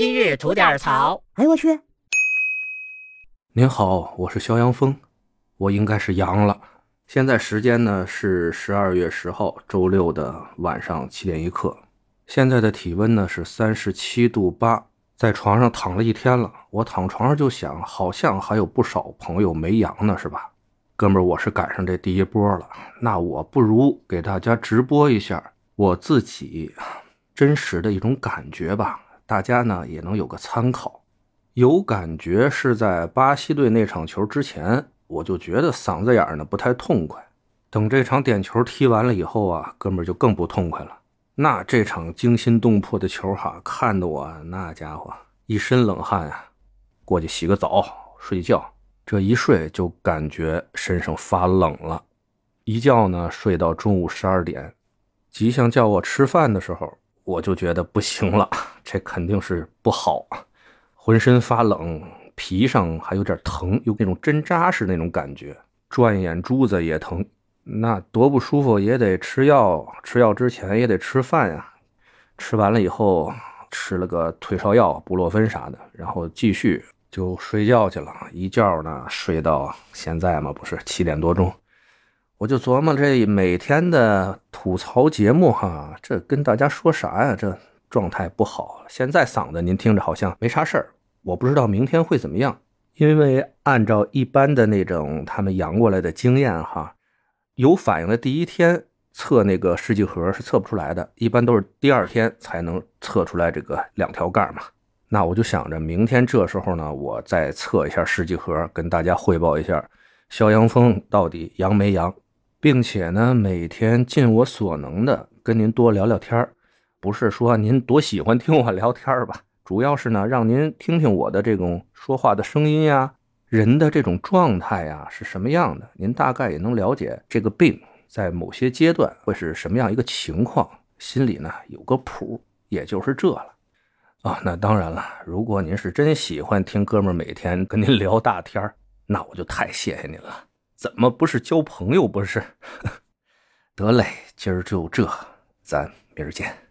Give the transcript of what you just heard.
今日吐点槽。哎呦我去！您好，我是肖阳峰，我应该是阳了。现在时间呢是十二月十号周六的晚上七点一刻，现在的体温呢是三十七度八，在床上躺了一天了。我躺床上就想，好像还有不少朋友没阳呢，是吧？哥们儿，我是赶上这第一波了，那我不如给大家直播一下我自己真实的一种感觉吧，大家呢也能有个参考。有感觉是在巴西队那场球之前，我就觉得嗓子眼儿呢不太痛快。等这场点球踢完了以后啊，哥们儿就更不痛快了。那这场惊心动魄的球哈，看得我那家伙一身冷汗啊，过去洗个澡睡觉。这一睡就感觉身上发冷了，一觉呢睡到中午十二点，吉祥叫我吃饭的时候，我就觉得不行了，这肯定是不好。浑身发冷，皮上还有点疼，有那种针扎似那种感觉，转眼珠子也疼，那多不舒服，也得吃药。吃药之前也得吃饭呀。吃完了以后，吃了个退烧药，布洛芬啥的，然后继续就睡觉去了。一觉呢睡到现在嘛，不是七点多钟，我就琢磨这每天的吐槽节目哈，这跟大家说啥呀？这。状态不好，现在嗓子您听着好像没啥事儿，我不知道明天会怎么样。因为按照一般的那种他们阳过来的经验哈，有反应的第一天测那个试剂盒是测不出来的，一般都是第二天才能测出来这个两条杠嘛。那我就想着明天这时候呢，我再测一下试剂盒，跟大家汇报一下肖阳峰到底阳没阳，并且呢每天尽我所能的跟您多聊聊天儿。不是说您多喜欢听我聊天吧，主要是呢，让您听听我的这种说话的声音呀，人的这种状态呀是什么样的，您大概也能了解这个病在某些阶段会是什么样一个情况，心里呢有个谱，也就是这了。啊，那当然了，如果您是真喜欢听哥们每天跟您聊大天那我就太谢谢您了。怎么不是交朋友不是？得嘞，今儿就这，咱明儿见。